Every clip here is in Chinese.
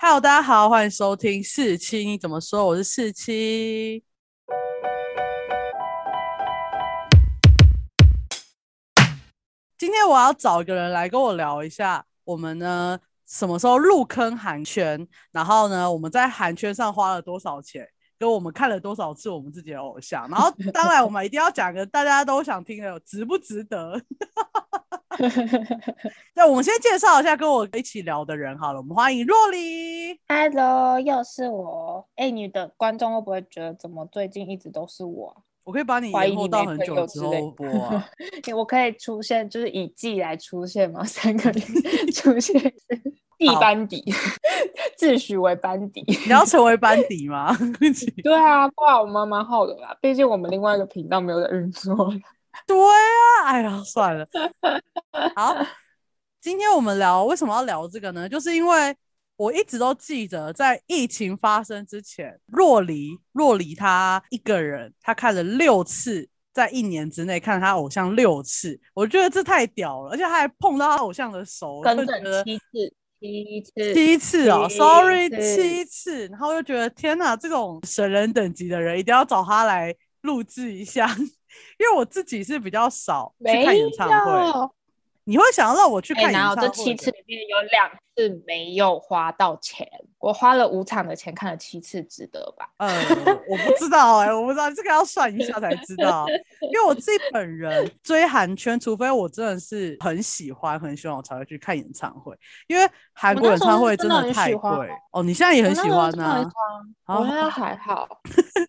Hello，大家好，欢迎收听四七。你怎么说？我是四七。今天我要找一个人来跟我聊一下，我们呢什么时候入坑韩圈，然后呢我们在韩圈上花了多少钱，跟我们看了多少次我们自己的偶像，然后当然我们一定要讲个大家都想听的，值不值得？那我们先介绍一下跟我一起聊的人好了，我们欢迎若离。Hello，又是我。哎、你的观众会不会觉得怎么最近一直都是我啊？我可以把你怀疑延后到很久之后播啊。我可以出现，就是以季来出现吗？三个人 出现地班底，自诩为班底。你要成为班底吗？对啊，不然我们蛮好的啦。毕竟我们另外一个频道没有在运作。对啊，哎呀，算了。好，今天我们聊为什么要聊这个呢？就是因为我一直都记得，在疫情发生之前，若离若离他一个人，他看了六次，在一年之内看他偶像六次，我觉得这太屌了，而且他还碰到他偶像的手，我整整七次，七次，七次哦，sorry，七次，然后又觉得天哪，这种神人等级的人一定要找他来录制一下，因为我自己是比较少去看演唱会，有。你会想要让我去哎、看演唱会的？这七次里面有两次没有花到钱？我花了五场的钱看了七次，值得吧？嗯，我不知道哎、我不知道这个要算一下才知道，因为我自己本人追韩圈，除非我真的是很喜欢很喜欢，我才会去看演唱会，因为韩我国演唱会真真的太贵哦。你现在也很喜欢呐、真的很喜欢好 我现在还好，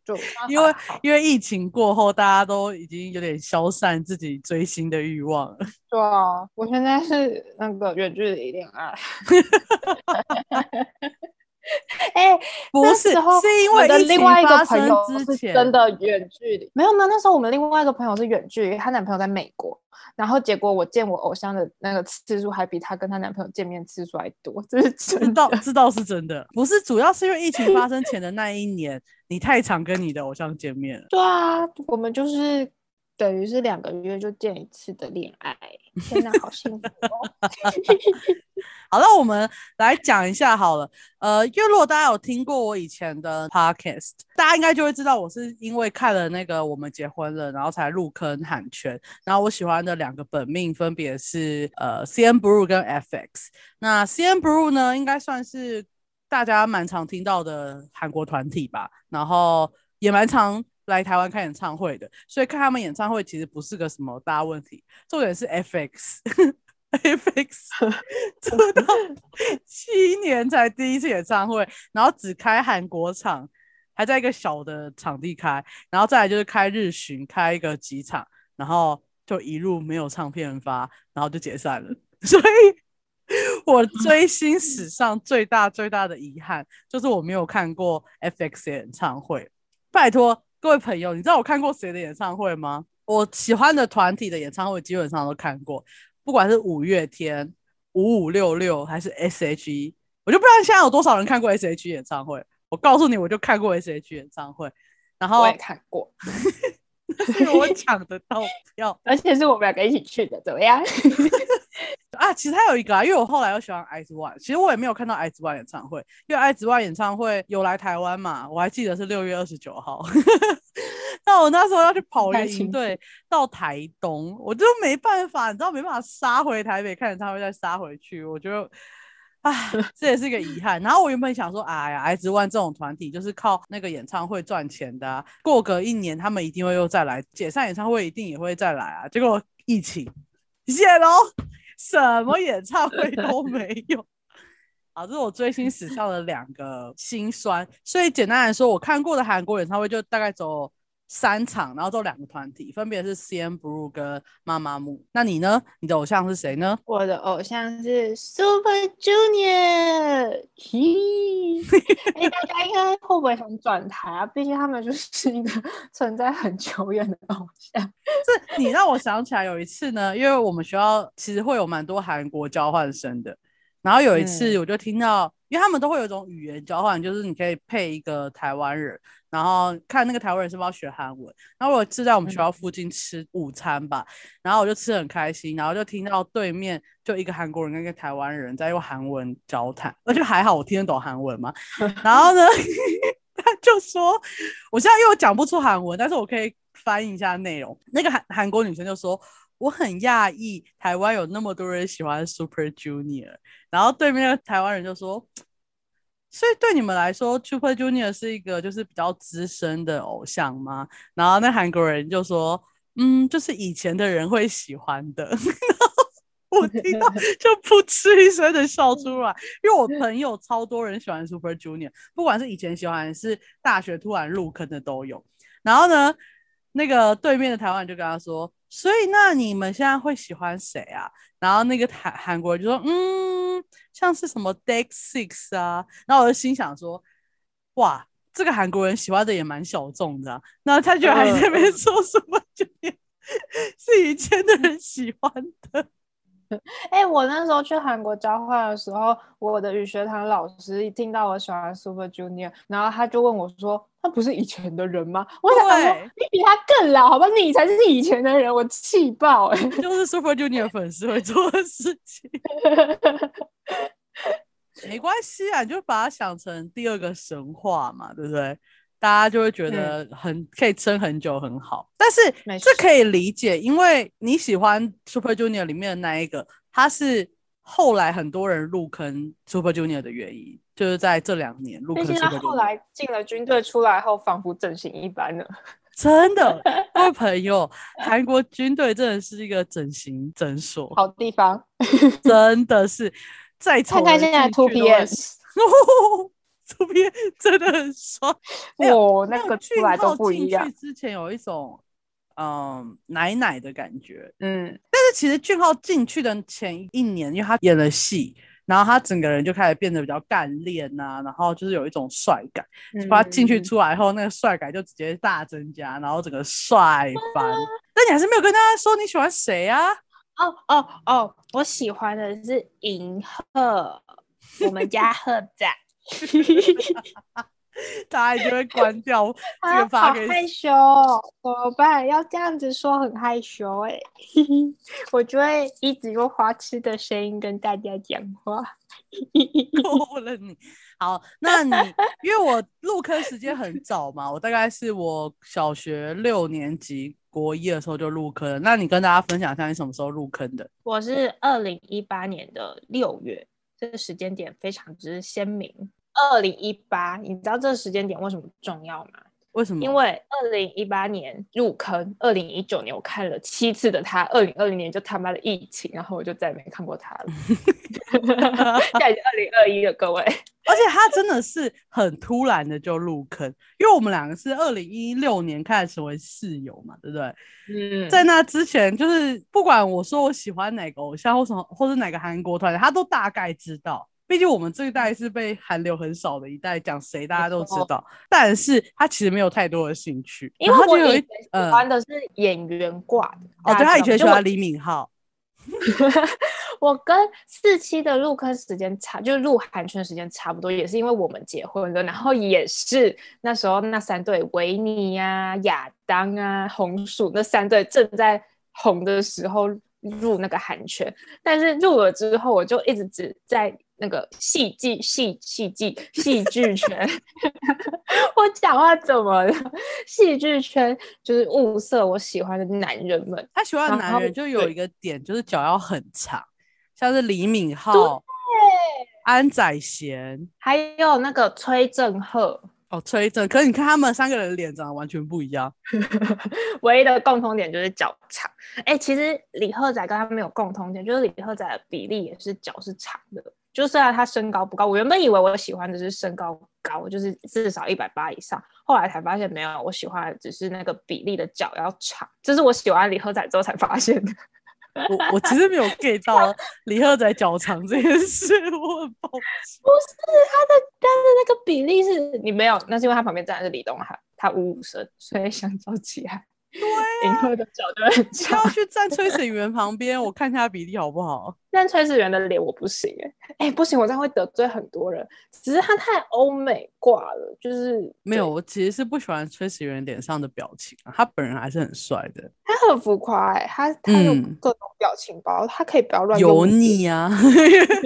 就因为因为疫情过后，大家都已经有点消散自己追星的欲望了。对啊，我现在是那个远距离恋爱。哎、不是，那时候是因为另外一个朋友之前，是真的远距离，没有没有，那时候我们另外一个朋友是远距离，她男朋友在美国，然后结果我见我偶像的那个次数还比她跟她男朋友见面次数还多，这是知道是真的，不是主要是因为疫情发生前的那一年，你太常跟你的偶像见面了。对啊，我们就是等于是两个月就见一次的恋爱，天哪，好幸福哦！好了，我们来讲一下好了。呃，因为如果大家有听过我以前的 podcast，大家应该就会知道我是因为看了那个《我们结婚了》，然后才入坑喊圈。然后我喜欢的两个本命分别是呃 CN Blue 跟 FX。那 CN Blue 呢，应该算是大家蛮常听到的韩国团体吧，然后也蛮常来台湾看演唱会的，所以看他们演唱会其实不是个什么大问题。重点是 FX。FX 出道七年才第一次演唱会，然后只开韩国场，还在一个小的场地开，然后再来就是开日巡，开一个几场，然后就一路没有唱片发，然后就解散了。所以，我追星史上最大最大的遗憾就是我没有看过 FX 的演唱会。拜托各位朋友，你知道我看过谁的演唱会吗？我喜欢的团体的演唱会基本上都看过。不管是五月天、五五六六还是 S.H.E，我就不知道现在有多少人看过 S.H.E 演唱会。我告诉你，我就看过 S.H.E 演唱会，然后我也看过，是我抢得到票 而且是我们两个一起去的，怎么样？啊。其实还有一个啊，因为我后来又喜欢 Ice One，其实我也没有看到 Ice One 演唱会，因为 Ice One 演唱会有来台湾嘛，我还记得是六月二十九号。那我那时候要去跑营队到台东，我就没办法，你知道没办法杀回台北看演唱会，再杀回去，我觉得。唉，这也是一个遗憾。然后我原本想说，哎呀，X One 这种团体就是靠那个演唱会赚钱的、啊，过个一年他们一定会又再来解散演唱会，一定也会再来啊。结果疫情，谢喽，什么演唱会都没有。好，这是我追星史上的两个心酸。所以简单来说，我看过的韩国演唱会就大概走三场，然后都两个团体，分别是 CN Blue 跟妈妈木。那你呢？你的偶像是谁呢？我的偶像是 Super Junior，嘿，哎、大家应该会不会想转台啊？毕竟他们就是一个 存在很久远的偶像。这你让我想起来有一次呢，因为我们学校其实会有蛮多韩国交换生的，然后有一次嗯我就听到，因为他们都会有一种语言交换，就是你可以配一个台湾人，然后看那个台湾人是不是要学韩文。然后我是在我们学校附近吃午餐吧，然后我就吃得很开心，然后就听到对面就一个韩国人跟一个台湾人在用韩文交谈，而且还好我听得懂韩文嘛。然后呢，他就说，我现在因为我讲不出韩文，但是我可以翻译一下内容。那个韩韩国女生就说。我很讶异，台湾有那么多人喜欢 Super Junior，然后对面的台湾人就说，所以对你们来说，Super Junior 是一个就是比较资深的偶像吗？然后那韩国人就说，嗯，就是以前的人会喜欢的。我听到 就噗嗤一声的笑出来，因为我朋友超多人喜欢 Super Junior，不管是以前喜欢还是大学突然入坑的都有。然后呢，那个对面的台湾人就跟他说，所以那你们现在会喜欢谁啊？然后那个韩韩国人就说，嗯，像是什么 Deck Six 啊。然后我就心想说，哇，这个韩国人喜欢的也蛮小众的、啊。然后他居然还在那边说什么，就是以前的人喜欢的。哎、我那时候去韩国交换的时候，我的语学堂老师一听到我喜欢 Super Junior，然后他就问我说：“他不是以前的人吗？”我想说，你比他更老，好吧？你才是以前的人，我气爆哎、就是 Super Junior 粉丝会做的事情。没关系啊，你就把它想成第二个神话嘛，对不对？大家就会觉得很、可以撑很久，很好。但是没这可以理解，因为你喜欢 Super Junior 里面的那一个，他是后来很多人入坑 Super Junior 的原因，就是在这两年入坑毕竟他 Super 后。来进了军队出来后，仿佛整形一般了。真的，各位朋友，韩国军队真的是一个整形诊所。好地方，真的是再丑看看现在进 Two 去都会 PM，图片真的很帅。没哇，那那个出来都不一样进去。之前有一种嗯奶奶的感觉，嗯，但是其实俊浩进去的前一年，因为他演了戏，然后他整个人就开始变得比较干练呐、然后就是有一种帅感。他进去嗯出来后，那个帅感就直接大增加，然后整个帅翻。但你还是没有跟大家说你喜欢谁啊？哦哦哦，我喜欢的是银赫，我们家赫仔。大家就会关掉这啊，个好害羞哦，怎么办？要这样子说很害羞哎、我就会一直用花痴的声音跟大家讲话。够了你。好，那你因为我入坑时间很早嘛，我大概是我小学六年级国一的时候就入坑了。那你跟大家分享一下你什么时候入坑的？我是二零一八年的六月，这个时间点非常之鲜明。二零一八，你知道这个时间点为什么重要吗？为什么？因为二零一八年入坑，二零一九年我看了七次的他，二零二零年就他妈的疫情，然后我就再也没看过他了。现在已经二零二一了，各位。而且他真的是很突然的就入坑，因为我们两个是二零一六年开始成为室友嘛，对不对？嗯在那之前，就是不管我说我喜欢哪个偶像或什么，或是哪个韩国团，他都大概知道。毕竟我们这一代是被韩流很少的一代，讲谁大家都知道。但是他其实没有太多的兴趣，因为我以前喜嗯欢的是演员挂的。哦，对他以前喜欢李敏镐，我跟四期的入坑时间差，就是入韩圈时间差不多，也是因为我们结婚了，然后也是那时候那三对维尼呀、亚当啊、红薯那三对正在红的时候入那个韩圈，但是入了之后，我就一直只在那个戏剧、戏戏剧、戏 剧圈。我讲话怎么了？戏剧圈就是物色我喜欢的男人们。他喜欢的男人就有一个点，就是脚要很长，像是李敏镐、安宰贤。还有那个崔振赫，哦，崔正，可是你看他们三个人的脸长得完全不一样。唯一的共同点就是脚长。哎、其实李赫仔跟他没有共同点，就是李赫仔的比例也是脚是长的。就虽然他身高不高，我原本以为我喜欢的是身高高，就是至少一百八以上，后来才发现没有，我喜欢的只是那个比例的脚要长，这是我喜欢李赫仔之后才发现的。我我其实没有 get 到李赫仔脚长这件事，我很抱歉。不是他的，他的那个比例是你没有，那是因为他旁边站的是李东海，他五五身，所以相较起来，银赫的脚就很不长要。去站崔始源旁边，我看一下比例好不好？但崔始源的脸我不行哎、哎、不行，我这样会得罪很多人。只是他太欧美挂了，就是没有，我其实是不喜欢崔始源脸上的表情啊，他本人还是很帅的，他很浮夸哎、他他有嗯各种表情包，他可以不要乱油腻啊。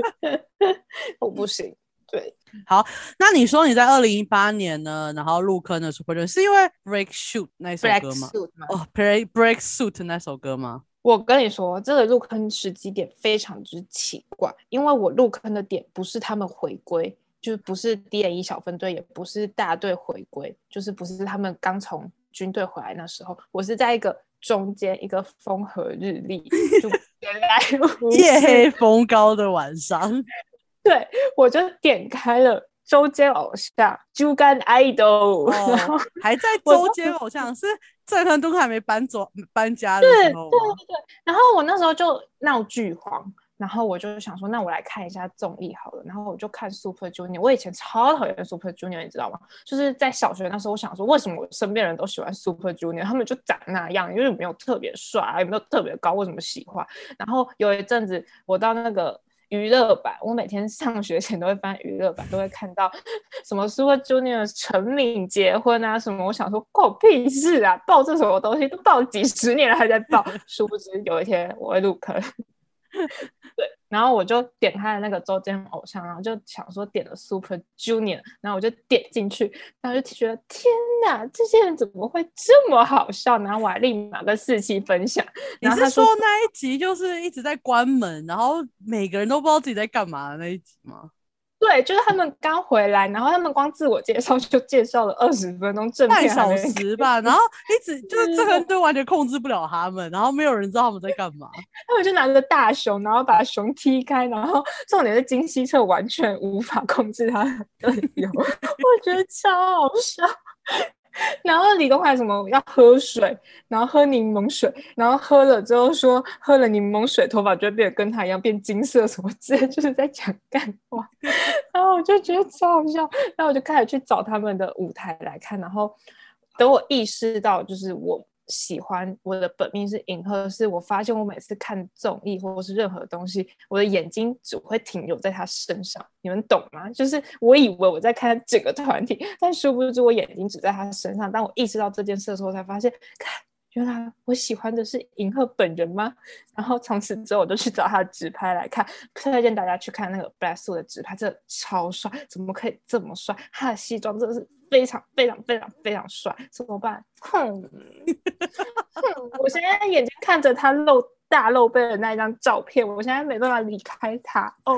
我不行。对，好那你说你在二零一八年呢，然后入坑的 Super Junior 是因为 Break Shoot 那首歌吗？哦，Break Break Suit 那首歌吗？我跟你说，这个入坑时机点非常之奇怪，因为我入坑的点不是他们回归，就是不是 D N 一小分队，也不是大队回归，就是不是他们刚从军队回来那时候，我是在一个中间一个风和日丽，就 原来夜黑风高的晚上，对，我就点开了周间偶像 Idol，、然后哦，还在周间偶像是郑恒东还没搬走搬家的对时候吗？然后我那时候就闹剧荒，然后我就想说，那我来看一下综艺好了。然后我就看 Super Junior，我以前超讨厌 Super Junior，你知道吗？就是在小学那时候，我想说，为什么我身边人都喜欢 Super Junior？他们就长那样，就是没有特别帅啊，也没有特别高，为什么喜欢？然后有一阵子，我到那个。娱乐版，我每天上学前都会翻娱乐版，都会看到什么 Super Junior 陈敏结婚啊什么。我想说，关我屁事啊！报这什么东西都报几十年了还在报，殊不知有一天我会入坑。对，然后我就点开了那个周间偶像，然后就想说点了 Super Junior，然后我就点进去，然后就觉得天哪，这些人怎么会这么好笑？然后我还立马跟四期分享，你是说那一集就是一直在关门，然后每个人都不知道自己在干嘛的那一集吗？对，就是他们刚回来，然后他们光自我介绍就介绍了二十分钟，正半小时吧，然后一直就是对这个队完全控制不了他们，然后没有人知道他们在干嘛。他们就拿着大熊，然后把熊踢开，然后重点是金希澈完全无法控制他的队友，我觉得超好笑。然后李东海什么要喝水，然后喝柠檬水，然后喝了之后说喝了柠檬水头发就会变得跟他一样变金色什么之类，就是在讲干话。然后我就觉得超好笑，然后我就开始去找他们的舞台来看，然后等我意识到就是我喜欢我的本命是银赫，是我发现我每次看综艺或者是任何东西，我的眼睛只会停留在他身上，你们懂吗？就是我以为我在看整个团体，但殊不知我眼睛只在他身上。当我意识到这件事的时候，才发现，看。原来我喜欢的是银赫本人吗？然后从此之后，我就去找他的直拍来看，推荐大家去看那个 Black Suit 的直拍，真的超帅，怎么可以这么帅？他的西装真的是非常非常非常非常帅，怎么办？哼，哼，我现在眼睛看着他露大露背的那一张照片，我现在没办法离开他哦。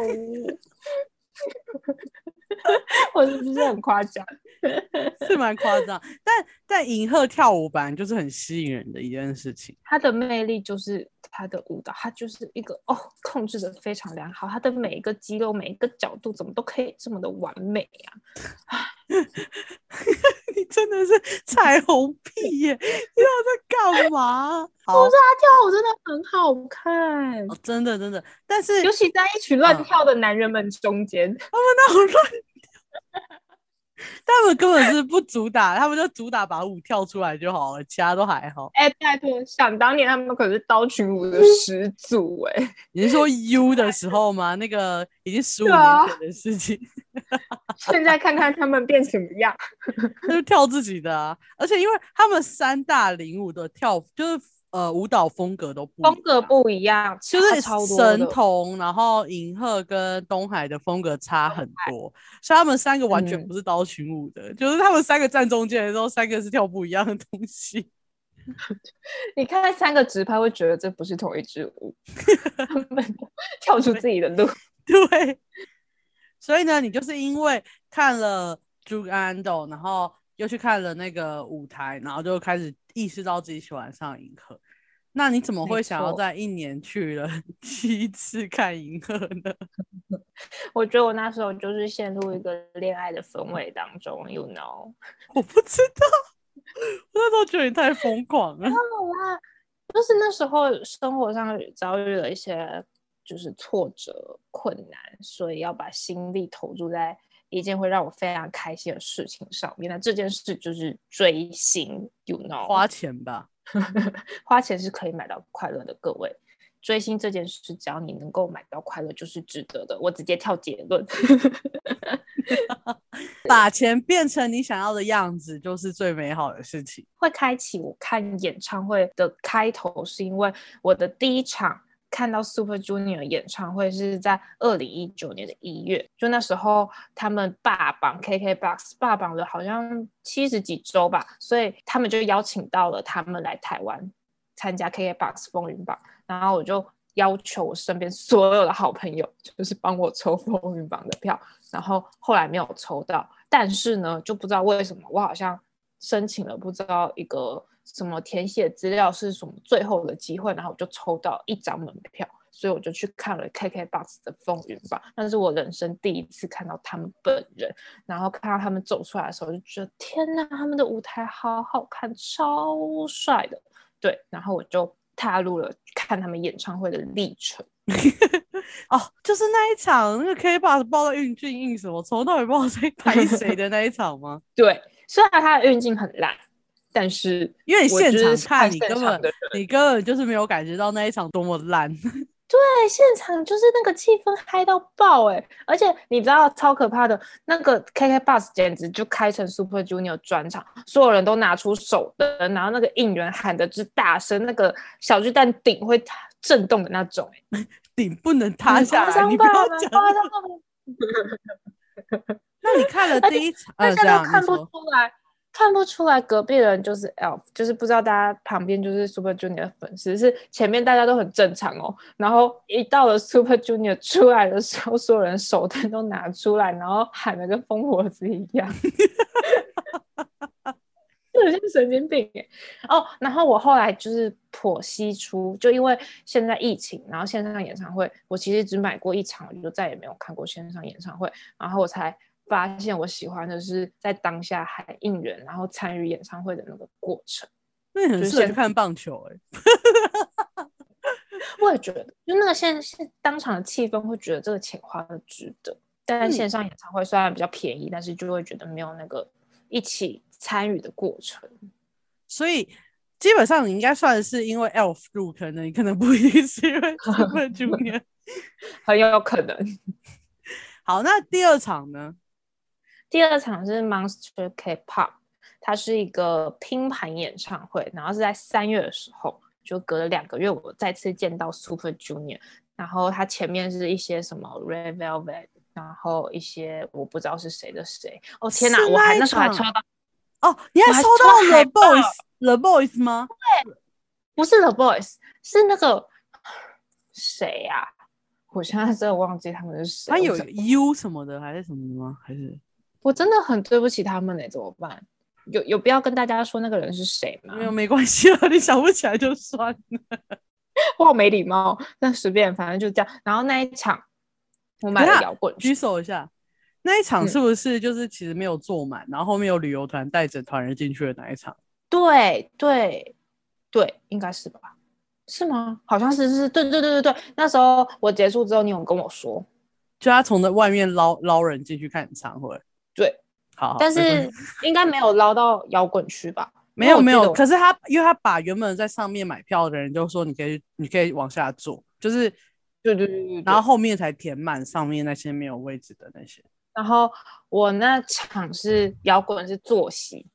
我是不是很夸张？是蛮夸张，但但银赫跳舞本来就是很吸引人的一件事情。他的魅力就是他的舞蹈，他就是一个哦，控制的非常良好，他的每一个肌肉、每一个角度，怎么都可以这么的完美啊！你真的是彩虹屁耶！你知道在干嘛？好我说他跳舞真的很好看，哦，真的真的，但是尤其在一群乱嗯跳的男人们中间。他们那种乱跳，他们根本是不主打，他们就主打把舞跳出来就好了，其他都还好。哎，拜托，想当年他们可是刀群舞的 始祖哎、你是说 U 的时候吗？那个已经十五年前的事情，现在看看他们变什么样。他就跳自己的啊。而且因为他们三大领舞的跳，就是呃舞蹈风格都不一风格不一样，就是神童，然后银赫跟东海的风格差很多，所以他们三个完全嗯不是刀群舞的，就是他们三个站中间的时候，三个是跳不一样的东西。你看三个直拍会觉得这不是同一支舞，他们 跳出自己的路。对，所以呢，你就是因为看了朱安斗，然后又去看了那个舞台，然后就开始意识到自己喜欢上银河。那你怎么会想要在一年去了 七次看银河呢？我觉得我那时候就是陷入一个恋爱的氛围当中，you know。我不知道，我那时候觉得你太疯狂了。就是那时候生活上遭遇了一些就是挫折、困难，所以要把心力投注在一件会让我非常开心的事情上面。那这件事就是追星，you know。花钱吧，花钱是可以买到快乐的，各位。追星这件事，只要你能够买到快乐，就是值得的。我直接跳结论，把钱变成你想要的样子，就是最美好的事情。会开启我看演唱会的开头，是因为我的第一场看到 Super Junior 演唱会是在二零一九年的一月，就那时候他们霸榜 KKBOX，霸榜了好像七十几周吧，所以他们就邀请到了他们来台湾参加 KKBOX 风云榜。然后我就要求我身边所有的好朋友，就是帮我抽风云榜的票。然后后来没有抽到，但是呢，就不知道为什么，我好像申请了不知道一个什么填写资料是什么最后的机会，然后我就抽到一张门票，所以我就去看了 KKBOX 的风云榜。那是我人生第一次看到他们本人，然后看到他们走出来的时候，就觉得天哪，他们的舞台好好看，超帅的。对，然后我就。踏入了看他们演唱会的历程 哦，就是那一场那个 K b o x 报到运俊印什么，从头到尾不知道在拍谁的那一场吗？对，虽然他的运镜很烂，但是因为你现场看，你根本你根本就是没有感觉到那一场多么烂。对，现场就是那个气氛嗨到爆哎！而且你知道超可怕的那个 KK Bus 简直就开成 Super Junior 专场，所有人都拿出手灯，然后那个应援喊的之大声，那个小巨蛋顶会震动的那种欸，顶不能塌下来，你不要讲。那你看了第一场，大家都看不出来。看不出来隔壁人就是 Elf，就是不知道大家旁边就是 Super Junior 的粉丝，是前面大家都很正常哦。然后一到了 Super Junior 出来的时候，所有人手灯都拿出来，然后喊的跟疯婆子一样，就很像神经病哎。哦，然后我后来就是剖析出，就因为现在疫情，然后线上演唱会，我其实只买过一场，我就再也没有看过线上演唱会，然后我才。发现我喜欢的是在当下还应援，然后参与演唱会的那个过程。那你很适合去看棒球哎，我也觉得，就那个现现当场的气氛，会觉得这个钱花的值得。但线上演唱会虽然比较便宜，但是就会觉得没有那个一起参与的过程。所以基本上你应该算是因为 Elf 入坑的，你可能不一定是因为 Super Junior，很有可能。好，那第二场呢？第二场是 Monster K-pop，它是一个拼盘演唱会，然后是在三月的时候，就隔了两个月，我再次见到 Super Junior，然后它前面是一些什么 Red Velvet，然后一些我不知道是谁的谁，哦天哪，我还那时候还抽到，哦，你还抽到 The Boys，The Boys 吗？对，不是 The Boys，是那个谁呀？我现在真的忘记他们是谁，他有 U 什么的还是什么的吗？还是？我真的很对不起他们呢，怎么办？有有必要跟大家说那个人是谁吗？没有，没关系啊，你想不起来就算了。我好没礼貌，但随便，反正就这样。然后那一场，我买了摇滚，举手一下。那一场是不是就是其实没有坐满，然后后面有旅游团带着团人进去的那一场？对对对，应该是吧？是吗？好像是是，对对对对对。那时候我结束之后，你有跟我说，就他从那外面捞捞人进去看演唱会。对，好，但是应该没有捞到摇滚区吧？没有没有，可是他因为他把原本在上面买票的人就说你可以你可以往下坐，就是对对对对，然后后面才填满上面那些没有位置的那些。然后我那场是摇滚是坐席，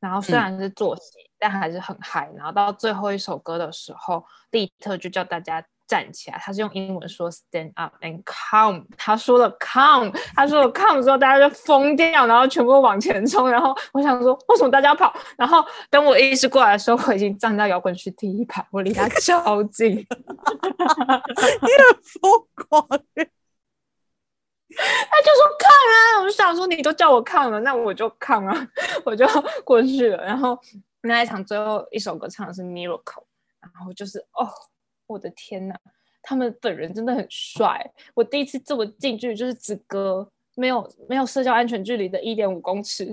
然后虽然是坐席，但还是很嗨。然后到最后一首歌的时候，利特就叫大家。站起来，他是用英文说 stand up and come。他说了 come，他说了 come 之后，大家就疯掉，然后全部往前冲。然后我想说，为什么大家跑？然后等我意识过来的时候，我已经站在摇滚区第一排，我离他超近。你很疯狂。他就说看啊，我就想说你都叫我看了，那我就看啊，我就过去了。然后那一场最后一首歌唱的是 miracle，然后就是哦。我的天呐，他们本人真的很帅！我第一次这么近距离，就是只隔没有没有社交安全距离的一点五公尺，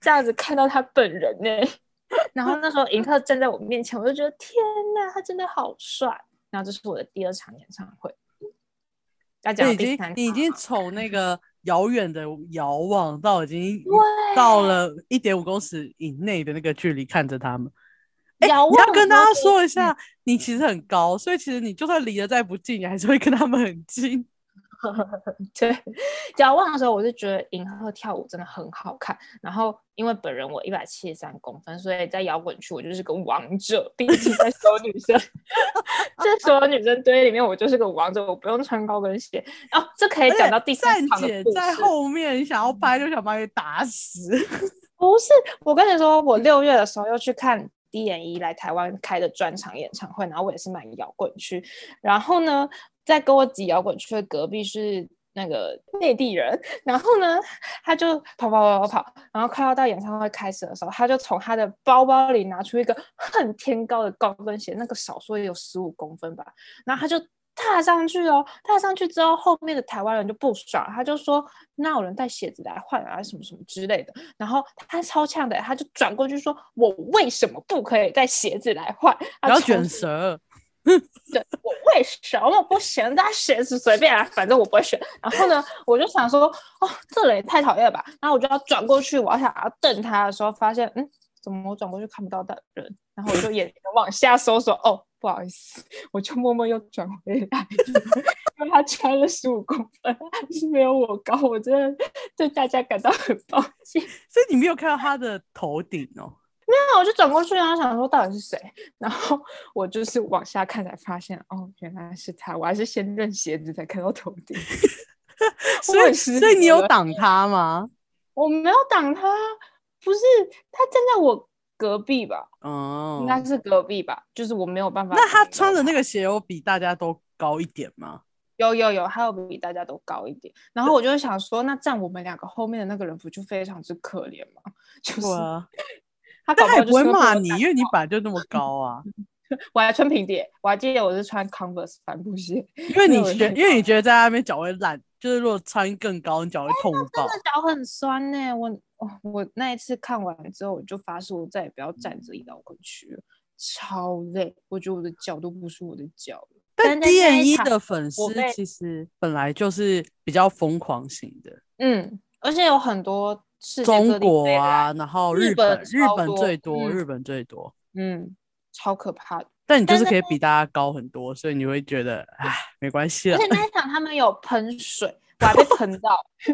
这样子看到他本人呢。然后那时候银特站在我面前，我就觉得天呐，他真的好帅！然后这是我的第二场演唱会。大家已经已经从那个遥远的遥望到已经到了一点五公尺以内的那个距离看着他们。你要跟大家说一下，你其实很高，所以其实你就算离得再不近，你还是会跟他们很近。对，仰望的时候，我就觉得银赫跳舞真的很好看。然后因为本人我一百七十三公分，所以在摇滚区我就是个王者，毕竟在所有女生，在所有女生堆里面，我就是个王者，我不用穿高跟鞋。哦，这可以讲到第三站场的姐在。后面，你想要拍就想把你打死。不是，我跟你说，我六月的时候又去看 D N E 来台湾开的专场演唱会，然后我也是买摇滚区，然后呢，在跟我挤摇滚区的隔壁是那个内地人，然后呢，他就跑跑跑跑跑，然后快要到演唱会开始的时候，他就从他的包包里拿出一个恨天高的高跟鞋，那个少说也有十五公分吧，然后他就踏上去哦，踏上去之后，后面的台湾人就不爽，他就说那有人带鞋子来换啊，什么什么之类的。然后他超呛的，他就转过去说：“我为什么不可以带鞋子来换？”然后卷舌，对我为什么不行？带鞋子随便啊，反正我不会选。然后呢，我就想说，哦，这人也太讨厌了吧。然后我就要转过去，我要想要瞪他的时候，发现，嗯，怎么我转过去看不到的人？然后我就眼睛往下搜索，哦，不好意思，我就默默又转回来，因为他穿了十五公分，是没有我高，我真的对大家感到很抱歉。所以你没有看到他的头顶哦。没有我就转过去，然后想说到底是谁，然后我就是往下看才发现，哦，原来是他。我还是先认鞋子才看到头顶，所以，所以你有挡他吗？我没有挡他，不是他站在我隔壁吧？哦应，该是隔壁吧？就是我没有办法。那他穿的那个鞋有比大家都高一点吗？有有有，还有比大家都高一点。然后我就想说，那站我们两个后面的那个人不就非常之可怜吗？就是他搞不好但他也不会骂你，因为你本来就那么高啊。我还穿平底，我还记得我是穿 Converse 帆布鞋，因为你觉，没有人因为你觉得在那边脚会烂，就是如果穿更高，你脚会痛爆。那脚很酸呢、我哦，我那一次看完之后，我就发誓我再也不要站着摇滚区了，超累，我觉得我的脚都不是我的脚了。但在 D N 一 E 的粉丝其实本来就是比较疯狂型的，嗯，而且有很多世界中国啊，然后日日本本日本最多，嗯日本最多。嗯，超可怕的。但你就是可以比大家高很多，所以你会觉得，唉，没关系了而且。那一场他们有喷水，我还被喷到。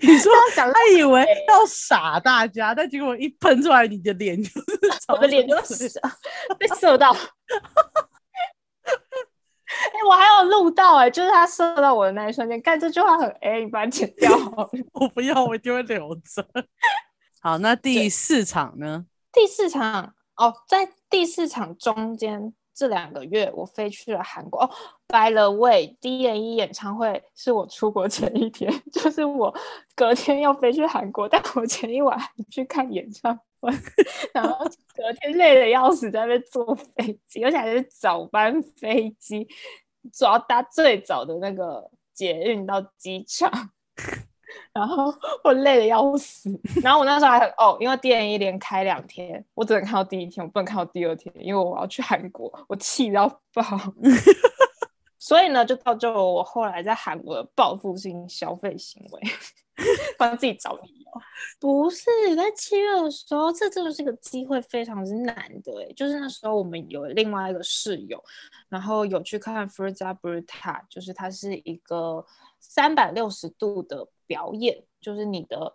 你说这样讲他以为要傻大家，但结果一喷出来，你的脸就是 我的脸就朝着水射被射到。哎、我还有录到哎、就是他射到我的那一瞬间，干这句话很 A，你把它剪掉。我不要，我一定会留着。好，那第四场呢？第四场哦，在第四场中间这两个月，我飞去了韩国哦。By the way，D N E 演唱会是我出国前一天，就是我隔天要飞去韩国，但我前一晚去看演唱会，然后隔天累得要死，在那坐飞机，而且还是早班飞机，主要搭最早的那个捷运到机场。然后 我累的要死，然后我那时候还很哦，因为 N E 连开两天，我只能看到第一天，我不能看到第二天，因为我要去韩国，我气到爆。所以呢，就造就了我后来在韩国的报复性消费行为，帮自己找理由。不是在七月的时候，这真的是个机会，非常之难得。就是那时候我们有另外一个室友，然后有去看 f r i z a Bruta，就是它是一个三百六十度的表演，就是你的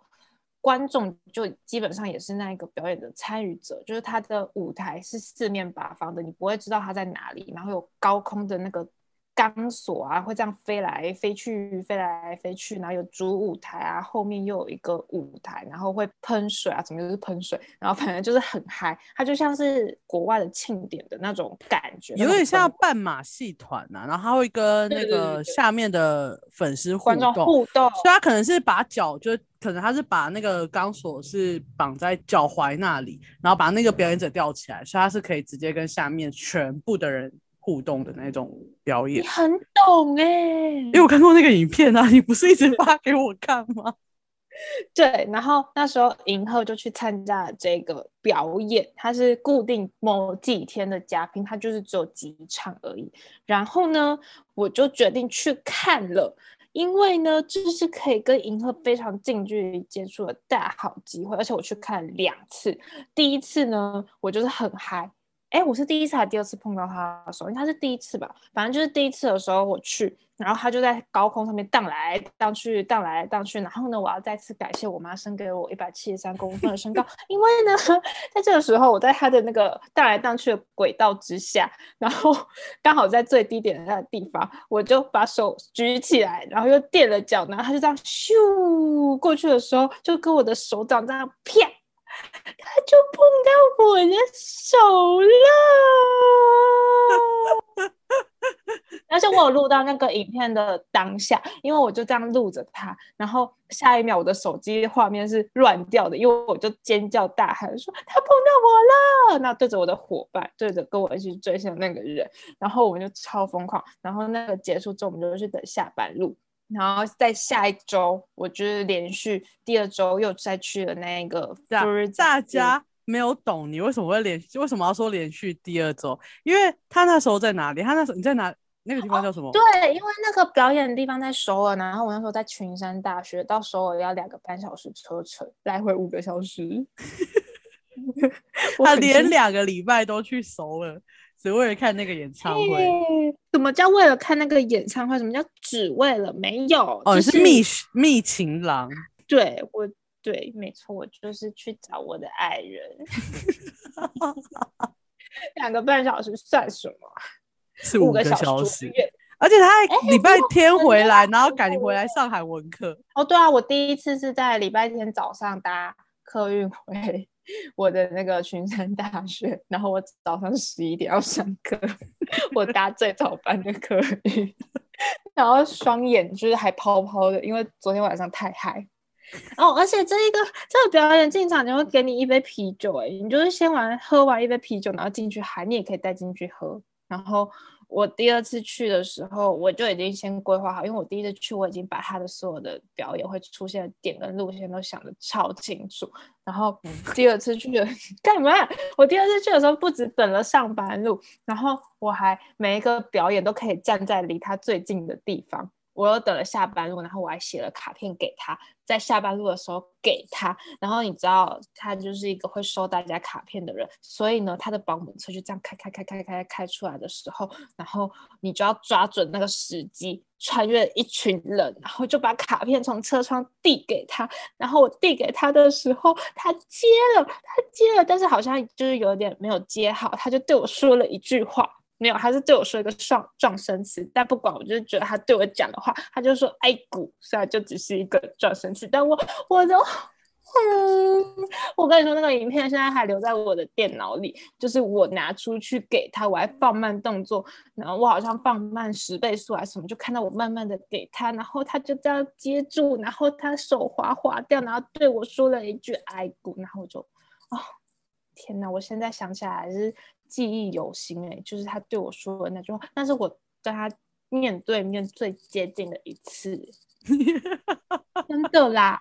观众就基本上也是那一个表演的参与者，就是它的舞台是四面八方的，你不会知道它在哪里，然后有高空的那个。钢索啊，会这样飞来飞去，飞来飞去，然后有主舞台啊，后面又有一个舞台，然后会喷水啊，怎么就是喷水，然后反正就是很嗨，它就像是国外的庆典的那种感觉，有点像半马戏团呐，然后他会跟那个下面的粉丝互观众动，互动，所以他可能是把脚，就可能他是把那个钢索是绑在脚踝那里，然后把那个表演者吊起来，所以他是可以直接跟下面全部的人互动的那种表演你。很懂哎、因为我看过那个影片啊，你不是一直发给我看吗？对，然后那时候银赫就去参加了这个表演，他是固定某几天的嘉宾，他就是只有几场而已。然后呢，我就决定去看了，因为呢，这是可以跟银赫非常近距离接触的大好机会，而且我去看两次，第一次呢，我就是很嗨。哎，我是第一次还是第二次碰到他的时候？应该是第一次吧。反正就是第一次的时候我去，然后他就在高空上面荡来荡去，荡来荡去。然后呢，我要再次感谢我妈生给我一百七十三公分的身高，因为呢，在这个时候我在他的那个荡来荡去的轨道之下，然后刚好在最低点的那个地方，我就把手举起来，然后又垫了脚，然后他就这样咻过去的时候，就跟我的手掌这样啪。他就碰到我的手了，而且我有录到那个影片的当下，因为我就这样录着他，然后下一秒我的手机画面是乱掉的，因为我就尖叫大喊说他碰到我了，那对着我的伙伴，对着跟我一起追星的那个人，然后我们就超疯狂，然后那个结束之后，我们就去等下班路。然后在下一周，我就是连续第二周又再去了那个。大家没有懂你为什么会连，为什么要说连续第二周？因为他那时候在哪里？他那时候你在哪？那个地方叫什么？对，因为那个表演的地方在首尔，然后我那时候在群山大学，到首尔要两个半小时车程，来回五个小时。他 连两个礼拜都去首尔。只为了看那个演唱会？什么叫为了看那个演唱会？什么叫只为了？没有哦，是蜜蜜情郎。对，我对，没错，我就是去找我的爱人。两个半小时算什么？是五个小时，而且他还礼拜天回来，然后赶紧回来上海文科。哦，对啊，我第一次是在礼拜天早上搭客运回。我的那个群山大学，然后我早上十一点要上课，我搭最早班的客运，然后双眼就是还泡泡的，因为昨天晚上太嗨。哦，而且这一个这个表演进场，你会给你一杯啤酒，哎，你就是先玩喝完一杯啤酒，然后进去嗨，你也可以带进去喝，然后。我第二次去的时候，我就已经先规划好，因为我第一次去，我已经把他的所有的表演会出现的点跟路线都想得超清楚。然后第二次去的 干嘛？我第二次去的时候，不止等了上班路，然后我还每一个表演都可以站在离他最近的地方。我又等了下班路，然后我还写了卡片给他，在下班路的时候给他。然后你知道，他就是一个会收大家卡片的人，所以呢，他的保姆车就这样开开开开开开出来的时候，然后你就要抓准那个时机，穿越一群人，然后就把卡片从车窗递给他。然后我递给他的时候，他接了，他接了，但是好像就是有点没有接好，他就对我说了一句话。没有，他是对我说一个撞撞声词，但不管，我就是觉得他对我讲的话，他就说“爱股”，虽然就只是一个撞声词，但我我都，嗯，我跟你说，那个影片现在还留在我的电脑里，就是我拿出去给他，我还放慢动作，然后我好像放慢十倍速还是什么，就看到我慢慢的给他，然后他就这样接住，然后他手滑滑掉，然后对我说了一句“爱股”，然后我就，哦，天哪，我现在想起来还是。记忆犹新哎，就是他对我说的那句话，那是我跟他面对面最接近的一次，真的啦，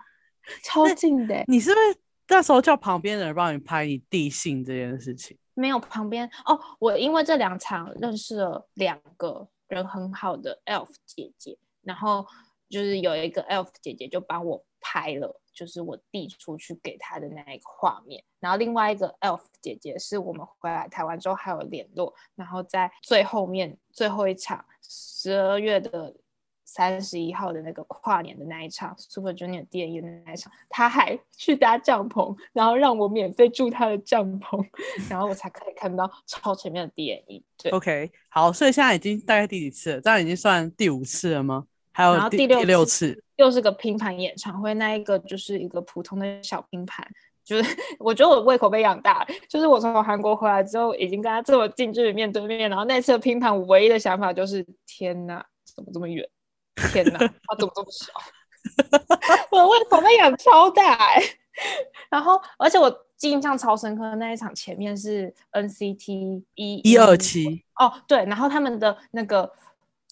超近的。你是不是那时候叫旁边的人帮你拍你递信这件事情？没有旁边哦，我因为这两场认识了两个人很好的 elf 姐姐，然后就是有一个 elf 姐姐就帮我拍了。就是我递出去给他的那一个画面，然后另外一个 elf 姐姐是我们回来台湾之后还有联络，然后在最后面最后一场十二月的三十一号的那个跨年的那一场 Super Junior 电影的那一场，他还去搭帐篷，然后让我免费住他的帐篷，然后我才可以看到超前面的电影。对，OK，好，所以现在已经大概第几次了？这样已经算第五次了吗？还有第六次。又是个拼盘演唱会，那一个就是一个普通的小拼盘，就是 我觉得我胃口被养大，就是我从韩国回来之后，已经跟他这么近距离面对面，然后那次的拼盘，我唯一的想法就是天哪，怎么这么远？天哪，他怎么这么小？我的胃口被养超大哎！然后，而且我印象超深刻的那一场，前面是 NCT 一一二七哦，对，然后他们的那个。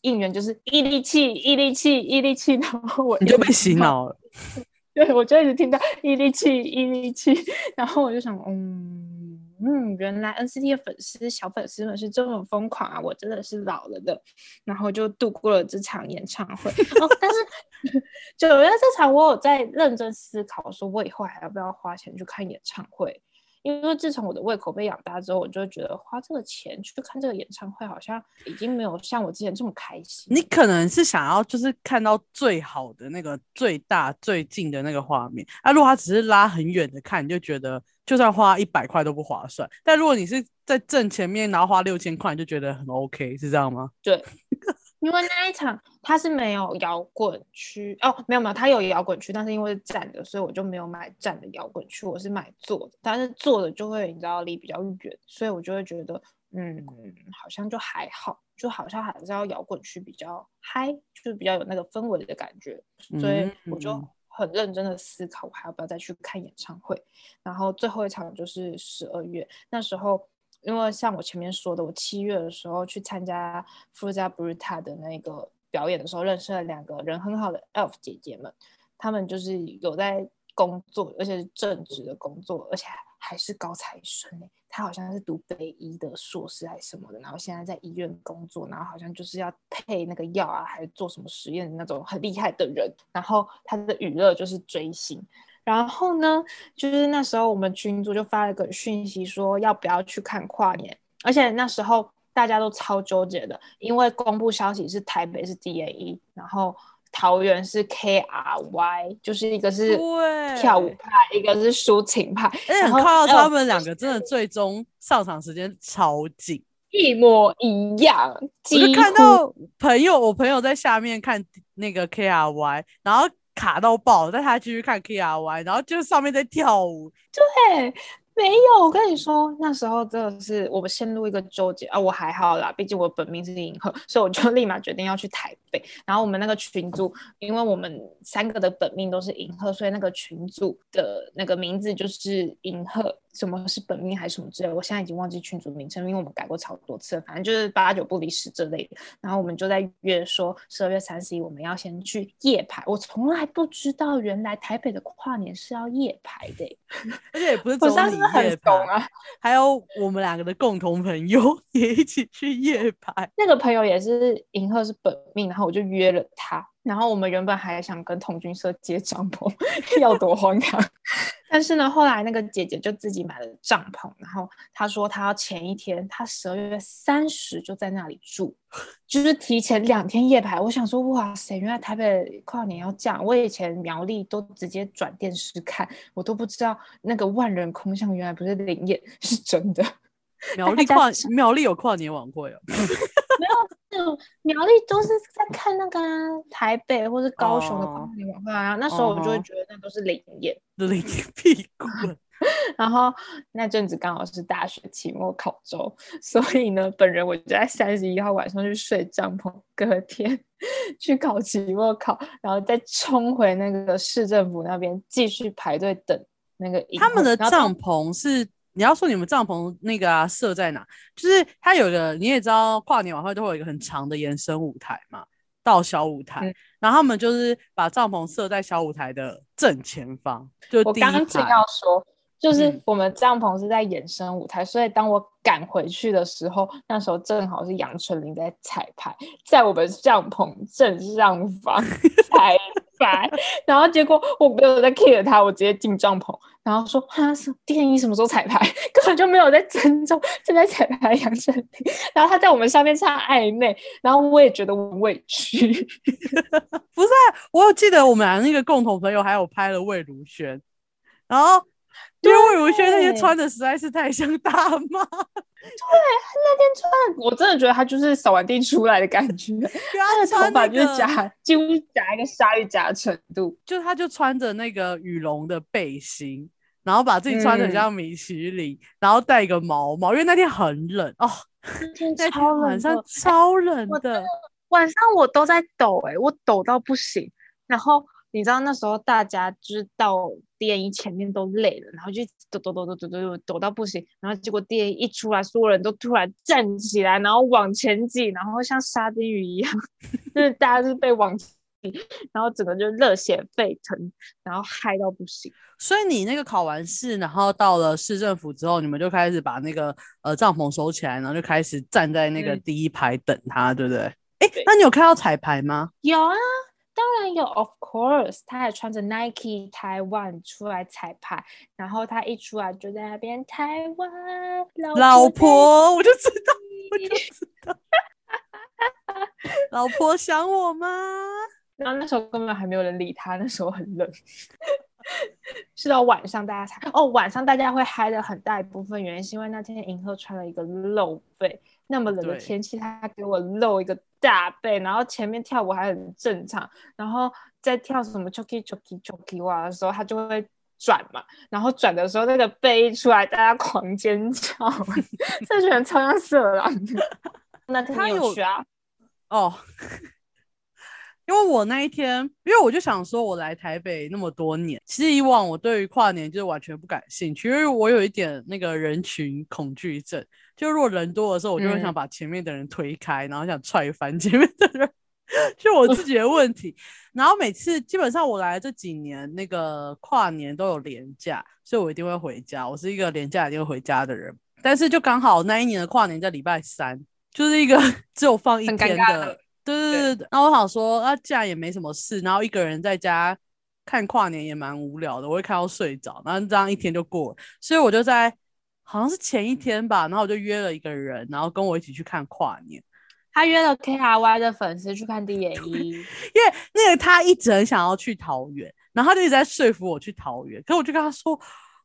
应援就是毅力气，毅力气，毅力气，然后我你就被洗脑了。对，我就一直听到毅力气，毅力气，然后我就想，嗯，嗯，原来 NCT 的粉丝小粉丝们是这么疯狂啊！我真的是老了的。然后就度过了这场演唱会。哦，但是 九月这场，我有在认真思考，说我以后还要不要花钱去看演唱会。因为自从我的胃口被养大之后，我就觉得花这个钱去看这个演唱会，好像已经没有像我之前这么开心。你可能是想要就是看到最好的那个最大最近的那个画面，啊，如果他只是拉很远的看，你就觉得就算花一百块都不划算。但如果你是在正前面，然后花六千块，就觉得很 OK，是这样吗？对。因为那一场它是没有摇滚区哦，没有没有，它有摇滚区，但是因为是站的，所以我就没有买站的摇滚区，我是买坐的。但是坐的就会你知道离比较远，所以我就会觉得嗯，好像就还好，就好像还是要摇滚区比较嗨，就是比较有那个氛围的感觉。所以我就很认真的思考，我还要不要再去看演唱会。然后最后一场就是十二月那时候。因为像我前面说的，我七月的时候去参加富加布鲁塔的那个表演的时候，认识了两个人很好的 elf 姐姐们，她们就是有在工作，而且是正职的工作，而且还是高材生呢。她好像是读北医的硕士还是什么的，然后现在在医院工作，然后好像就是要配那个药啊，还是做什么实验的那种很厉害的人。然后她的娱乐就是追星。然后呢，就是那时候我们群主就发了个讯息，说要不要去看跨年。而且那时候大家都超纠结的，因为公布消息是台北是 D A E，然后桃园是 K R Y，就是一个是跳舞派，一个是抒情派。而且看到他们两个真的最终上场时间超紧，一模一样。我就看到朋友，我朋友在下面看那个 K R Y，然后。卡到爆，但他继续看 K R Y，然后就上面在跳舞。对，没有，我跟你说，那时候真的是我们陷入一个纠结啊。我还好啦，毕竟我本命是银河，所以我就立马决定要去台北。然后我们那个群组，因为我们三个的本命都是银河，所以那个群组的那个名字就是银河。什么是本命还是什么之类，我现在已经忘记群组名称，因为我们改过超多次了。反正就是八九不离十这类的。然后我们就在约说十二月三十一我们要先去夜排。我从来不知道原来台北的跨年是要夜排的，而且也不是 我上次很懂啊，还有我们两个的共同朋友也一起去夜排。那个朋友也是银赫是本命，然后我就约了他。然后我们原本还想跟童军社接帐篷，要多荒唐。但是呢，后来那个姐姐就自己买了帐篷，然后她说她要前一天，她十二月三十就在那里住，就是提前两天夜排。我想说，哇塞，原来台北跨年要这样。我以前苗栗都直接转电视看，我都不知道那个万人空巷原来不是灵验，是真的。苗栗跨苗栗有跨年晚会哦。苗栗都是在看那个台北或是高雄的跨年晚会啊。那时候我就会觉得那都是灵验，灵屁股。然后那阵子刚好是大学期末考周，所以呢，本人我就在三十一号晚上去睡帐篷，隔天去考期末考，然后再冲回那个市政府那边继续排队等那个。他们的帐篷是。你要说你们帐篷那个啊设在哪？就是它有个你也知道，跨年晚会都会有一个很长的延伸舞台嘛，到小舞台，然后他们就是把帐篷设在小舞台的正前方。就我刚刚正要说，就是我们帐篷是在衍生舞台，所以当我赶回去的时候，那时候正好是杨丞琳在彩排，在我们帐篷正上方 彩排，然后结果我没有在 care 他，我直接进帐篷。然后说哈，电影什么时候彩排？根本就没有在尊重正在彩排杨丞琳。然后他在我们上面唱暧昧，然后我也觉得很委屈。不是，我有记得我们俩那个共同朋友还有拍了魏如萱，然后因为魏如萱那天穿的实在是太像大妈。对，那天穿，我真的觉得他就是扫完地出来的感觉。他的头发就是夹，几乎夹一个鲨鱼夹的程度。就他就穿着那个羽绒的背心。然后把自己穿的像米其林，然后戴一个毛毛，因为那天很冷哦。那天超冷，晚上超冷的，晚上我都在抖哎，我抖到不行。然后你知道那时候大家就是到电影前面都累了，然后就抖抖抖抖抖抖抖到不行。然后结果电影一出来，所有人都突然站起来，然后往前挤，然后像沙丁鱼一样，就是大家是被往前然后整个就热血沸腾，然后嗨到不行。所以你那个考完试，然后到了市政府之后，你们就开始把那个呃帐篷收起来，然后就开始站在那个嗯第一排等他，对不对？哎、那你有看到彩排吗？有啊，当然有，of course，他还穿着 Nike 台湾出来彩排，然后他一出来就在那边台湾老在婆，我就知道，我这就知道，老婆想我吗？然后那时候根本还没有人理他，那时候很冷。是到晚上大家才哦，晚上大家会嗨的很大一部分原因是因为那天银赫穿了一个露背，那么冷的天气，他给我露一个大背，然后前面跳舞还很正常，然后在跳什么 choki choki choki 哇的时候，他就会转嘛，然后转的时候那个背一出来，大家狂尖叫，这群人超像色狼的。那他有啊？哦，因为我那一天，因为我就想说，我来台北那么多年，其实以往我对于跨年就是完全不感兴趣，因为我有一点那个人群恐惧症，就如果人多的时候，我就会想嗯把前面的人推开，然后想踹翻前面的人，就我自己的问题。然后每次基本上我来这几年，那个跨年都有连假，所以我一定会回家。我是一个连假一定会回家的人，但是就刚好那一年的跨年在礼拜三，就是一个 只有放一天的。对对对对，然后我想说，啊，既然也没什么事，然后一个人在家看跨年也蛮无聊的，我会看到睡着，然后这样一天就过了。所以我就在好像是前一天吧，然后我就约了一个人，然后跟我一起去看跨年，他约了 K R Y 的粉丝去看 D N E，因为那个他一直很想要去桃园，然后他就一直在说服我去桃园，可是我就跟他说。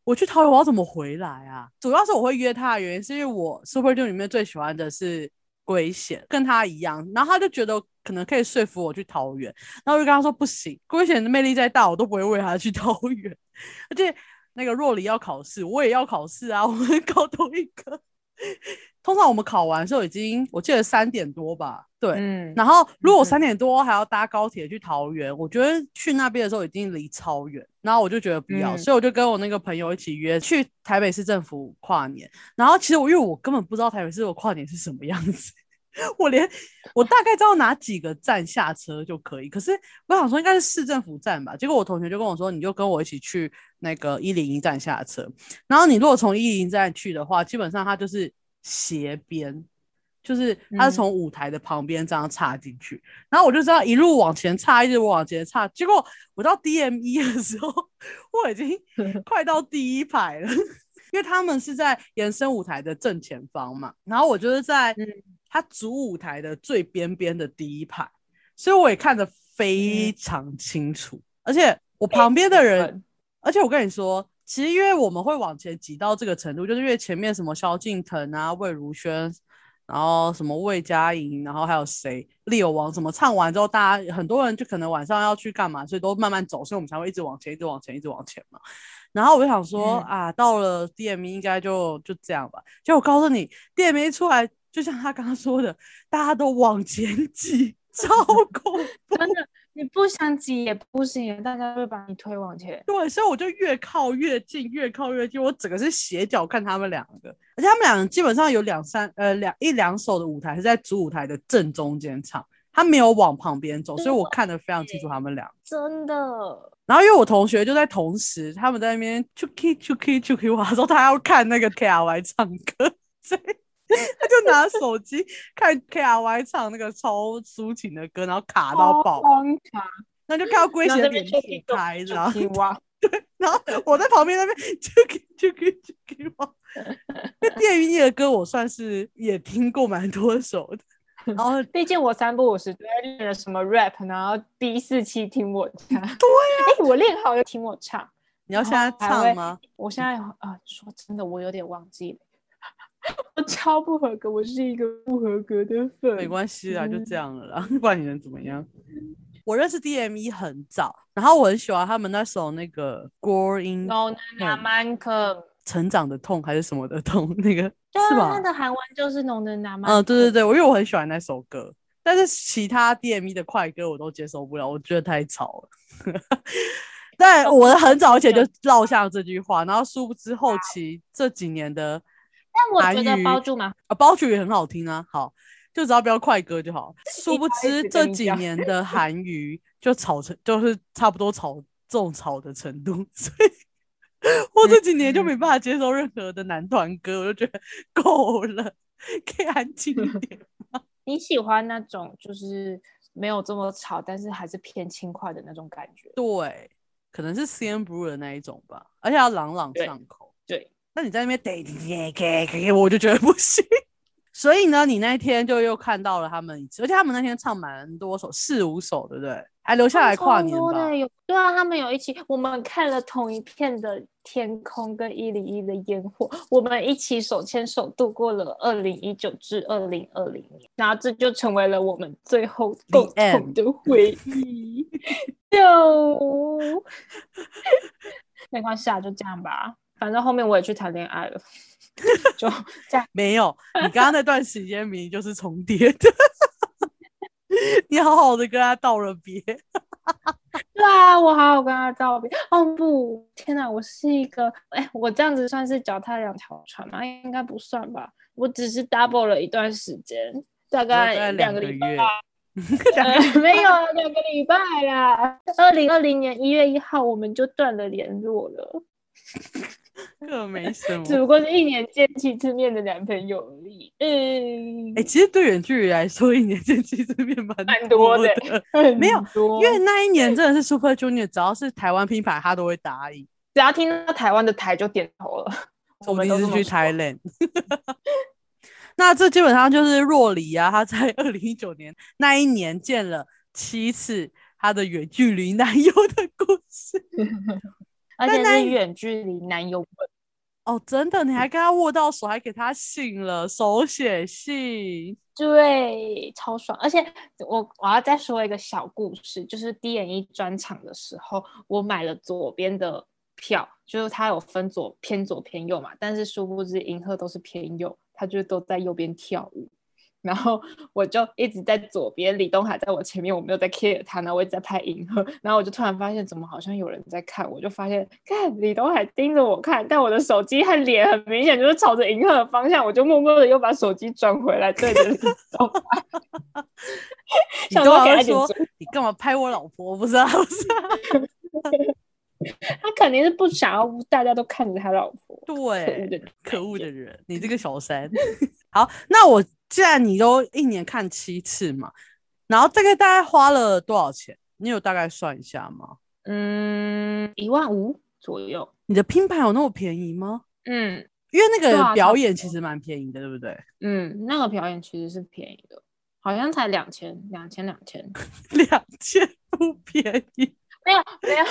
我去桃园，我要怎么回来啊？主要是我会约他的原因，是因为我 Super Junior 里面最喜欢的是龟贤，跟他一样，然后他就觉得可能可以说服我去桃园，然后我就跟他说不行，龟贤的魅力再大，我都不会为他去桃园，而且那个若离要考试，我也要考试啊，我们考同一个。通常我们考完的时候已经，我记得三点多吧，对，嗯，然后如果嗯三点多还要搭高铁去桃园，我觉得去那边的时候已经离超远，然后我就觉得不要，嗯所以我就跟我那个朋友一起约去台北市政府跨年。然后其实我因为我根本不知道台北市的跨年是什么样子，我连我大概知道哪几个站下车就可以，可是我想说应该是市政府站吧，结果我同学就跟我说，你就跟我一起去那个一零一站下车，然后你如果从一零站去的话，基本上它就是斜边。就是它是嗯从舞台的旁边这样插进去，然后我就知道一路往前插，一直往前插。结果我到 DM 一的时候，我已经 快到第一排了，因为他们是在延伸舞台的正前方嘛，然后我就是在嗯它主舞台的最边边的第一排，所以我也看得非常清楚，而且我旁边的人。嗯而且我跟你说，其实因为我们会往前挤到这个程度，就是因为前面什么萧敬腾啊、魏如萱，然后什么魏佳莹，然后还有谁利友王，什么唱完之后，大家很多人就可能晚上要去干嘛，所以都慢慢走，所以我们才会一直往前，一直往前，一直往前嘛。然后我就想说、嗯啊，到了 DME 应该就就这样吧。结果我告诉你，DME 出来，就像他刚刚说的，大家都往前挤，超恐怖。真的，你不想挤也不行，大家会把你推往前。对，所以我就越靠越近，越靠越近，我整个是斜角看他们两个，而且他们两个基本上有两三呃两一两首的舞台是在主舞台的正中间唱，他没有往旁边走，所以我看得非常清楚他们俩。真的，然后因为我同学就在同时，他们在那边 chuki chuki chuki 哇，说他要看那个 K R Y 唱歌，所以拿手机 看 K R Y 唱那个超抒情的歌，然后卡到爆，那就看到龟贤的脸撇开，然后哇，然后我在旁边那边就给就给就给我，那电音的歌我算是也听过蛮多首的，然后毕竟我三不五时都在练了什么 rap，然后 B 四期听我唱。对呀、哎、我练好就听我唱。你要现在唱吗？我现在啊，说真的，我有点忘记了。我超不合格，我是一个不合格的粉。没关系啦，就嗯这样了啦，不然你能怎么样？我认识 DME 很早，然后我很喜欢他们那首那个《Grow in 哦，那那嗯曼克，成长的痛》还是什么的痛，那个是吧他？的韩文就是浓的那曼嗯，对对对，我因为我很喜欢那首歌，但是其他 DME 的快歌我都接受不了，我觉得太吵了。但我很早以前就落下这句话，然后殊不知后期这几年的但我觉得包住吗啊，包住也很好听啊。好，就只要不要快歌就好。殊不知这几年的韩娱就吵成就是差不多吵种草的程度，所以我这几年就没办法接受任何的男团歌，我就觉得够了，可以安静一点。你喜欢那种就是没有这么吵，但是还是偏轻快的那种感觉。对，可能是 CN Blue 的那一种吧，而且要朗朗上口。对，那你在那边得给给给，我就觉得不行。所以呢，你那一天就又看到了他们一次，而且他们那天唱蛮多首，四五首，对不对？还留下来跨年吧超多的？有对啊，他们有一起，我们看了同一片的天空跟一零一的烟火，我们一起手牵手度过了二零一九至二零二零年，然后这就成为了我们最后共同的回忆。就没关系啊，就这样吧，反正后面我也去谈恋爱了，就这样。没有，你刚刚那段时间明明就是重叠的，你好好的跟他道了别。对啊，我好好跟他道别。哦不，天哪，我是一个，哎，我这样子算是脚踏两条船吗？应该不算吧。我只是 double 了一段时间，大大概概两个礼拜没有两个礼拜啦。二零二零年一月一号，我们就断了联络了，这没什么。只不过是一年见七次面的男朋友而已。嗯，哎、其实对远距离来说，一年见几次面蛮蛮多多的的。没有多因为那一年真的是 Super Junior，只要是台湾品牌，他都会答应。只要听到台湾的台就点头了。我说不定是去 Thailand。那这基本上就是若离啊，他在二零一九年那一年见了七次他的远距离男友的故事。而且是远距离男友吻。哦，真的，你还跟他握到手，还给他信了，手写信。对，超爽！而且我我要再说一个小故事，就是 D N E 专场的时候，我买了左边的票，就是它有分左偏左偏右嘛，但是殊不知银赫都是偏右，他就都在右边跳舞，然后我就一直在左边，李东海在我前面，我没有在 care 他，然后我一直在拍银河，然后我就突然发现怎么好像有人在看，我就发现看李东海盯着我看，但我的手机和脸很明显就是朝着银河的方向，我就默默的又把手机转回来对着李东海，你都想说你干嘛拍我老婆？不是啊，不是啊。他肯定是不想要大家都看着他老婆，对，的可恶的人，你这个小三。好，那我既然你都一年看七次嘛，然后这个大概花了多少钱？你有大概算一下吗？嗯，一万五左右，你的拼盘有那么便宜吗？嗯因为那个表演其实蛮便宜的，对不对？嗯，那个表演其实是便宜的，好像才两千，两千两千。两千不便宜。没有没有，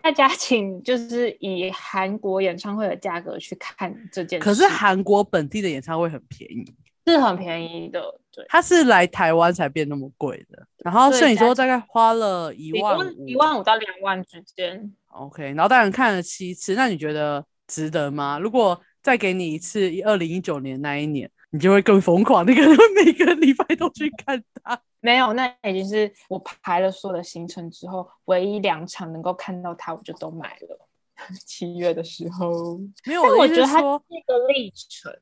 大家请就是以韩国演唱会的价格去看这件事，可是韩国本地的演唱会很便宜，是很便宜的，对，它是来台湾才变那么贵的。然后所以你说大概花了一一万，一万五到两万之间。OK，然后当然看了七次，那你觉得值得吗？如果再给你一次，二零一九年那一年，你就会更疯狂，你可能会每个礼拜都去看它。没有，那已经是我排了所有的行程之后，唯一两场能够看到他，我就都买了。七月的时候，没有，我我觉得它是一个历程，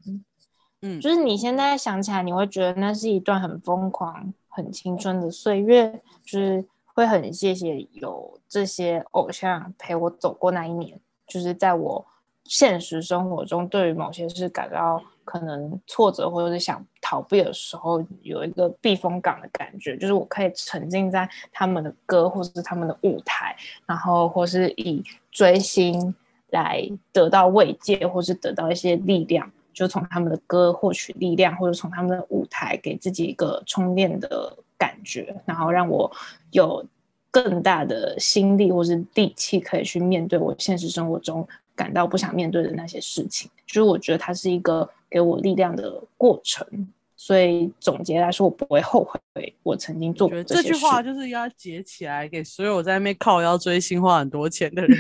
嗯，就是你现在想起来，你会觉得那是一段很疯狂、很青春的岁月，就是会很谢谢有这些偶像陪我走过那一年，就是在我现实生活中对于某些事感到可能挫折或者是想逃避的时候，有一个避风港的感觉，就是我可以沉浸在他们的歌或者是他们的舞台，然后或是以追星来得到慰藉，或是得到一些力量，就从他们的歌获取力量，或者从他们的舞台给自己一个充电的感觉，然后让我有更大的心力或是力气可以去面对我现实生活中感到不想面对的那些事情。就是我觉得它是一个给我力量的过程。所以总结来说，我不会后悔我曾经做我觉得这些事。句话就是要结起来，给所有在那边靠腰追星花很多钱的人。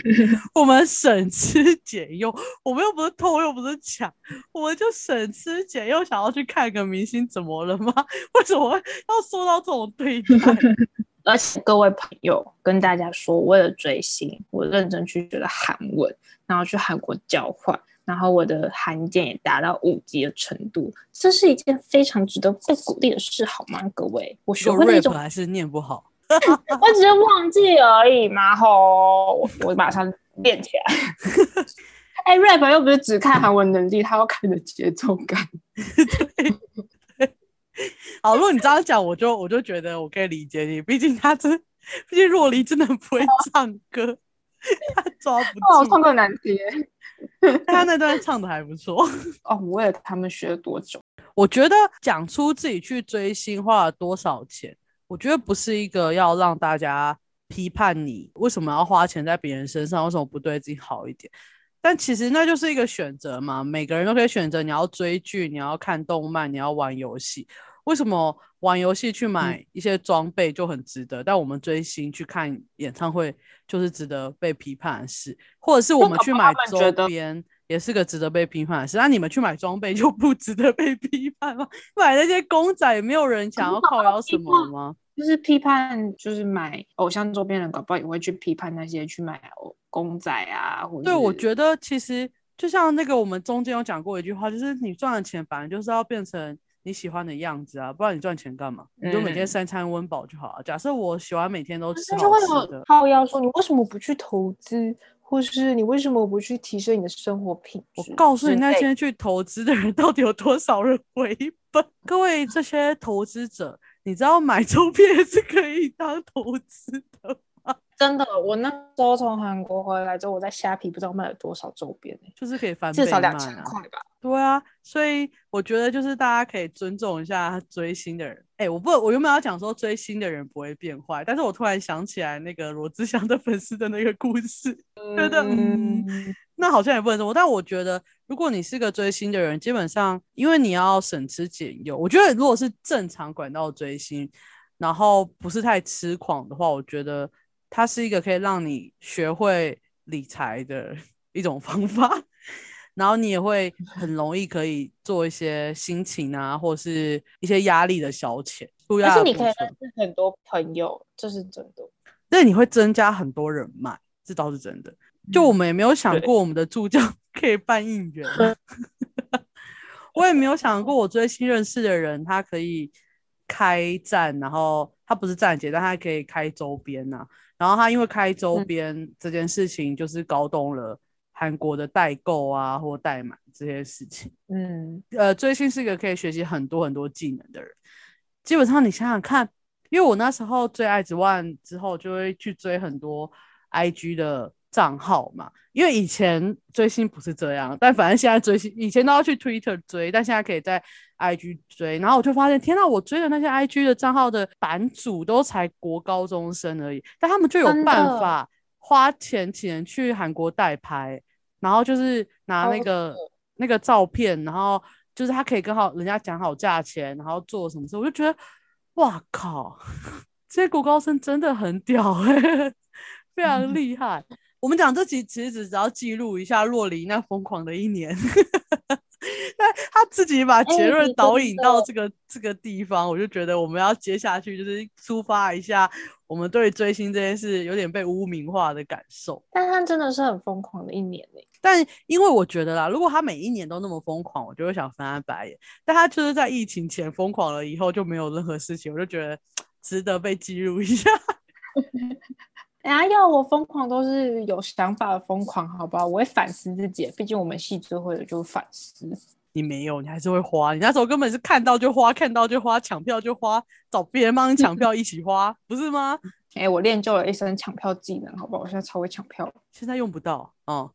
我们省吃 俭用，我们又不是偷，又不是抢，我们就省吃俭用，想要去看个明星，怎么了吗？为什么要受到这种对待？而且各位朋友跟大家说，为了追星，我认真去学了韩文，然后去韩国交换，然后我的韩检也达到五级的程度，这是一件非常值得被鼓励的事，好吗？各位，我学会那种还是念不好，我只是忘记而已嘛，吼，我马上练起来。哎，rap 又不是只看韩文能力，他要看的节奏感。好，如果你这样讲，我就我就觉得我可以理解你。毕竟他真，毕竟若离真的不会唱歌，他 抓不住。唱歌难听，他那段唱的还不错。哦，我为了他们学了多久？我觉得讲出自己去追星花了多少钱，我觉得不是一个要让大家批判你为什么要花钱在别人身上，为什么不对自己好一点。但其实那就是一个选择嘛，每个人都可以选择你要追剧，你要看动漫，你要玩游戏。为什么玩游戏去买一些装备就很值得，但我们追星去看演唱会就是值得被批判的事，或者是我们去买周边也是个值得被批判的事。那你们去买装备就不值得被批判吗？买那些公仔没有人想要靠要什么吗？就是批判，就是买偶像周边的人，搞不好也会去批判那些去买公仔啊。或者对，我觉得其实就像那个我们中间有讲过一句话，就是你赚的钱反正就是要变成。你喜欢的样子啊，不然你赚钱干嘛？你就每天三餐温饱就好了。假设我喜欢每天都吃好吃的，他要说你为什么不去投资，或是你为什么不去提升你的生活品质？我告诉你，那些去投资的人到底有多少人回本？各位这些投资者，你知道买周边是可以当投资的。真的，我那时候从韩国回来之后，我在虾皮不知道卖了多少周边就是可以翻至少两千块吧。对啊，所以我觉得就是大家可以尊重一下追星的人。哎，我不，我原本要讲说追星的人不会变坏，但是我突然想起来那个罗志祥的粉丝的那个故事，觉得嗯，那好像也不能说。但我觉得，如果你是个追星的人，基本上因为你要省吃俭用，我觉得如果是正常管道追星，然后不是太痴狂的话，我觉得。它是一个可以让你学会理财的一种方法，然后你也会很容易可以做一些心情啊，或是一些压力的消遣。而且你可以认识很多朋友，这是真的。那你会增加很多人脉，这倒是真的。就我们也没有想过我们的助教 可以办应援，我也没有想过我最新认识的人他可以开站，然后他不是站姐，但他可以开周边呐。然后他因为开周边这件事情，就是搞懂了韩国的代购啊或代买这些事情。嗯，呃，追星是一个可以学习很多很多技能的人。基本上你想想看，因为我那时候追爱之万之后，就会去追很多 IG 的。账号嘛，因为以前追星不是这样，但反正现在追星，以前都要去 Twitter 追，但现在可以在 IG 追。然后我就发现，天呐，我追的那些 IG 的账号的版主都才国高中生而已，但他们就有办法花钱请人去韩国代拍，然后就是拿那个那个照片，然后就是他可以跟好人家讲好价钱，然后做什么事，我就觉得，哇靠，这些国高生真的很屌哎，非常厉害。我们讲这集其实只要记录一下洛琳那疯狂的一年，但他自己把结论导引到这个这个地方，我就觉得我们要接下去就是抒发一下我们对追星这件事有点被污名化的感受。但他真的是很疯狂的一年呢。但因为我觉得啦，如果他每一年都那么疯狂，我就会想翻他白眼。但他就是在疫情前疯狂了，以后就没有任何事情，我就觉得值得被记录一下。哎呀，我疯狂都是有想法的疯狂，好不好？我会反思自己，毕竟我们系最会的就是反思。你没有，你还是会花。你那时候根本是看到就花，看到就花，抢票就花，找别人帮你抢票一起花，不是吗？哎，我练就了一身抢票技能，好不好？我现在超会抢票，现在用不到哦。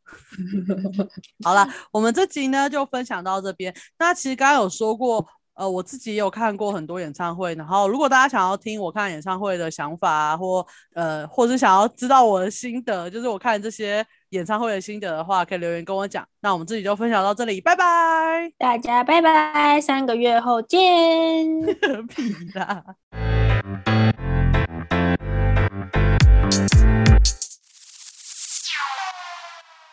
好了，我们这集呢就分享到这边。那其实刚刚有说过。呃，我自己也有看过很多演唱会，然后如果大家想要听我看演唱会的想法啊，或呃，或是想要知道我的心得，就是我看这些演唱会的心得的话，可以留言跟我讲。那我们自己就分享到这里，拜拜，大家拜拜，三个月后见，屁啦。